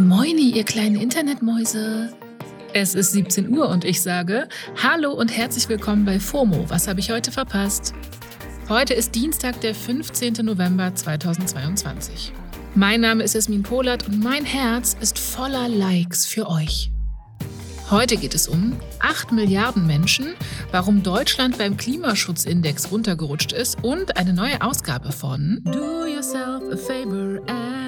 Moini, ihr kleinen Internetmäuse. Es ist 17 Uhr und ich sage Hallo und herzlich willkommen bei FOMO. Was habe ich heute verpasst? Heute ist Dienstag, der 15. November 2022. Mein Name ist Esmin Polat und mein Herz ist voller Likes für euch. Heute geht es um 8 Milliarden Menschen, warum Deutschland beim Klimaschutzindex runtergerutscht ist und eine neue Ausgabe von Do Yourself a Favor and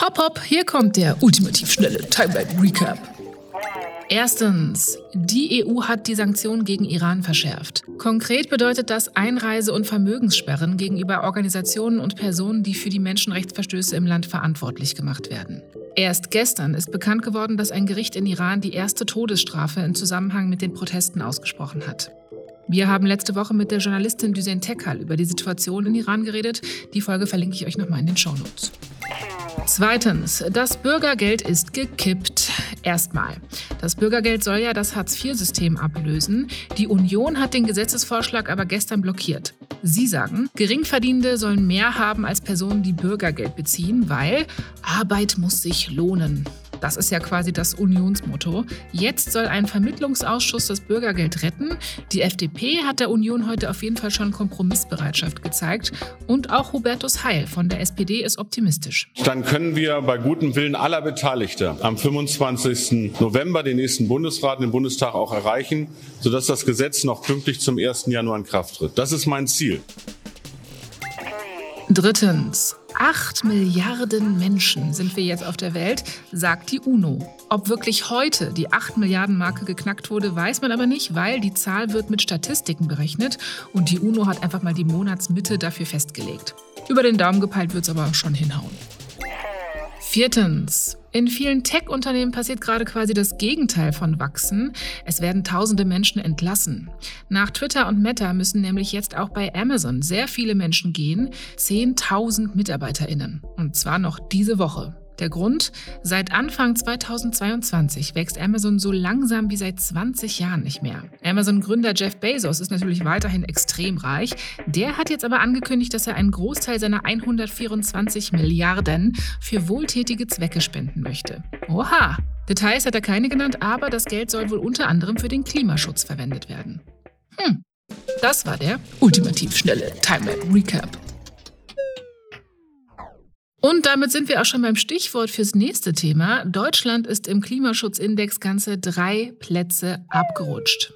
Hopp, hopp, hier kommt der ultimativ schnelle Timeline Recap. Erstens, die EU hat die Sanktionen gegen Iran verschärft. Konkret bedeutet das Einreise- und Vermögenssperren gegenüber Organisationen und Personen, die für die Menschenrechtsverstöße im Land verantwortlich gemacht werden. Erst gestern ist bekannt geworden, dass ein Gericht in Iran die erste Todesstrafe im Zusammenhang mit den Protesten ausgesprochen hat. Wir haben letzte Woche mit der Journalistin Düsen Tekal über die Situation in Iran geredet. Die Folge verlinke ich euch nochmal in den Shownotes. Zweitens, das Bürgergeld ist gekippt. Erstmal. Das Bürgergeld soll ja das Hartz-IV-System ablösen. Die Union hat den Gesetzesvorschlag aber gestern blockiert. Sie sagen, Geringverdienende sollen mehr haben als Personen, die Bürgergeld beziehen, weil Arbeit muss sich lohnen. Das ist ja quasi das Unionsmotto. Jetzt soll ein Vermittlungsausschuss das Bürgergeld retten. Die FDP hat der Union heute auf jeden Fall schon Kompromissbereitschaft gezeigt. Und auch Hubertus Heil von der SPD ist optimistisch. Dann können wir bei gutem Willen aller Beteiligten am 25. November den nächsten Bundesrat, den Bundestag auch erreichen, sodass das Gesetz noch pünktlich zum 1. Januar in Kraft tritt. Das ist mein Ziel. Drittens. 8 Milliarden Menschen sind wir jetzt auf der Welt, sagt die UNO. Ob wirklich heute die 8 Milliarden Marke geknackt wurde, weiß man aber nicht, weil die Zahl wird mit Statistiken berechnet und die UNO hat einfach mal die Monatsmitte dafür festgelegt. Über den Daumen gepeilt wird es aber schon hinhauen. Viertens. In vielen Tech-Unternehmen passiert gerade quasi das Gegenteil von wachsen. Es werden tausende Menschen entlassen. Nach Twitter und Meta müssen nämlich jetzt auch bei Amazon sehr viele Menschen gehen. 10.000 MitarbeiterInnen. Und zwar noch diese Woche. Der Grund? Seit Anfang 2022 wächst Amazon so langsam wie seit 20 Jahren nicht mehr. Amazon-Gründer Jeff Bezos ist natürlich weiterhin extrem reich. Der hat jetzt aber angekündigt, dass er einen Großteil seiner 124 Milliarden für wohltätige Zwecke spenden möchte. Oha! Details hat er keine genannt, aber das Geld soll wohl unter anderem für den Klimaschutz verwendet werden. Hm, das war der ultimativ schnelle Timeline Recap. Und damit sind wir auch schon beim Stichwort fürs nächste Thema. Deutschland ist im Klimaschutzindex ganze drei Plätze abgerutscht.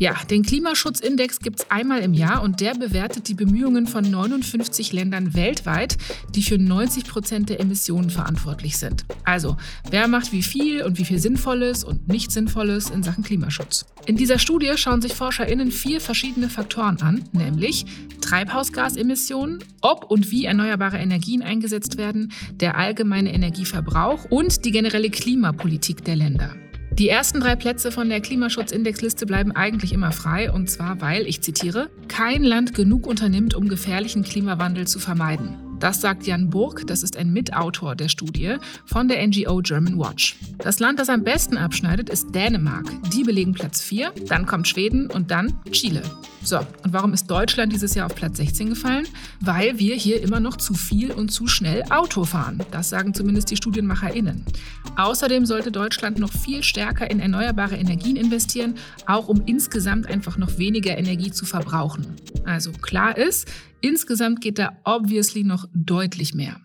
Ja, den Klimaschutzindex gibt es einmal im Jahr und der bewertet die Bemühungen von 59 Ländern weltweit, die für 90 Prozent der Emissionen verantwortlich sind. Also, wer macht wie viel und wie viel Sinnvolles und nicht Sinnvolles in Sachen Klimaschutz? In dieser Studie schauen sich ForscherInnen vier verschiedene Faktoren an, nämlich Treibhausgasemissionen, ob und wie erneuerbare Energien eingesetzt werden, der allgemeine Energieverbrauch und die generelle Klimapolitik der Länder. Die ersten drei Plätze von der Klimaschutzindexliste bleiben eigentlich immer frei, und zwar weil, ich zitiere, kein Land genug unternimmt, um gefährlichen Klimawandel zu vermeiden. Das sagt Jan Burg, das ist ein Mitautor der Studie von der NGO German Watch. Das Land, das am besten abschneidet, ist Dänemark. Die belegen Platz 4, dann kommt Schweden und dann Chile. So, und warum ist Deutschland dieses Jahr auf Platz 16 gefallen? Weil wir hier immer noch zu viel und zu schnell Auto fahren. Das sagen zumindest die StudienmacherInnen. Außerdem sollte Deutschland noch viel stärker in erneuerbare Energien investieren, auch um insgesamt einfach noch weniger Energie zu verbrauchen. Also klar ist, insgesamt geht da obviously noch deutlich mehr.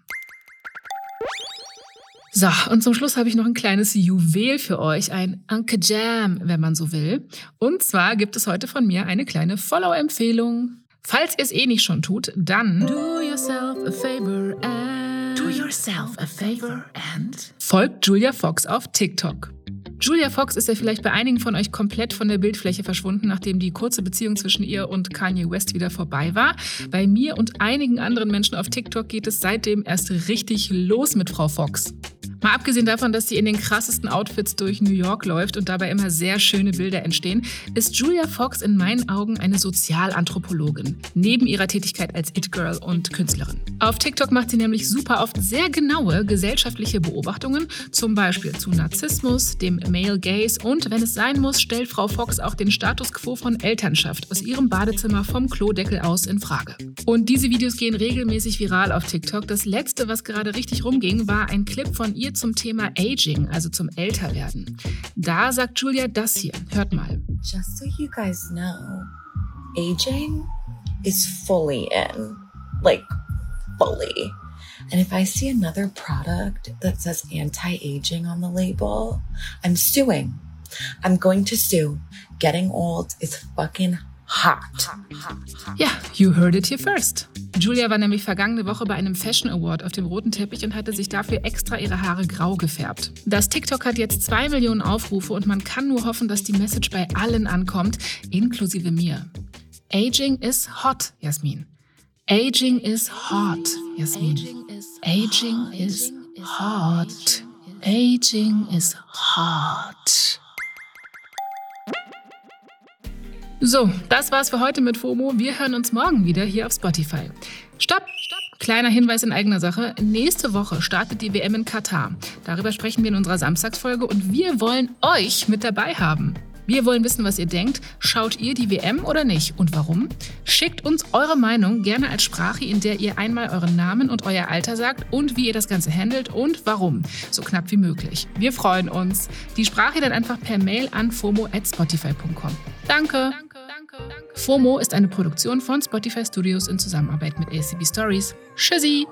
So, und zum Schluss habe ich noch ein kleines Juwel für euch, ein Uncle Jam, wenn man so will. Und zwar gibt es heute von mir eine kleine Follow-Empfehlung. Falls ihr es eh nicht schon tut, dann do yourself a favor and Do yourself a favor and folgt Julia Fox auf TikTok. Julia Fox ist ja vielleicht bei einigen von euch komplett von der Bildfläche verschwunden, nachdem die kurze Beziehung zwischen ihr und Kanye West wieder vorbei war. Bei mir und einigen anderen Menschen auf TikTok geht es seitdem erst richtig los mit Frau Fox. Mal abgesehen davon, dass sie in den krassesten Outfits durch New York läuft und dabei immer sehr schöne Bilder entstehen, ist Julia Fox in meinen Augen eine Sozialanthropologin, neben ihrer Tätigkeit als It-Girl und Künstlerin. Auf TikTok macht sie nämlich super oft sehr genaue gesellschaftliche Beobachtungen, zum Beispiel zu Narzissmus, dem Male Gaze und, wenn es sein muss, stellt Frau Fox auch den Status quo von Elternschaft aus ihrem Badezimmer vom Klodeckel aus in Frage. Und diese Videos gehen regelmäßig viral auf TikTok. Das letzte, was gerade richtig rumging, war ein Clip von ihr zum Thema Aging, also zum Älterwerden. Da sagt Julia das hier. Hört mal. Just so you guys know, aging is fully in. Like, fully. And if I see another product that says anti aging on the label, I'm suing. I'm going to sue. Getting old is fucking hot. Ja, you heard it here first. Julia war nämlich vergangene Woche bei einem Fashion Award auf dem roten Teppich und hatte sich dafür extra ihre Haare grau gefärbt. Das TikTok hat jetzt zwei Millionen Aufrufe und man kann nur hoffen, dass die Message bei allen ankommt, inklusive mir. Aging is hot, Jasmin. Aging is hot, Jasmin. Aging is hot. Aging is hot. So, das war's für heute mit FOMO. Wir hören uns morgen wieder hier auf Spotify. Stopp! Stopp! Kleiner Hinweis in eigener Sache. Nächste Woche startet die WM in Katar. Darüber sprechen wir in unserer Samstagsfolge und wir wollen euch mit dabei haben. Wir wollen wissen, was ihr denkt. Schaut ihr die WM oder nicht? Und warum? Schickt uns eure Meinung gerne als Sprache, in der ihr einmal euren Namen und euer Alter sagt und wie ihr das Ganze handelt und warum. So knapp wie möglich. Wir freuen uns. Die Sprache dann einfach per Mail an fomo.spotify.com. Danke. FOMO ist eine Produktion von Spotify Studios in Zusammenarbeit mit ACB Stories. Tschüssi!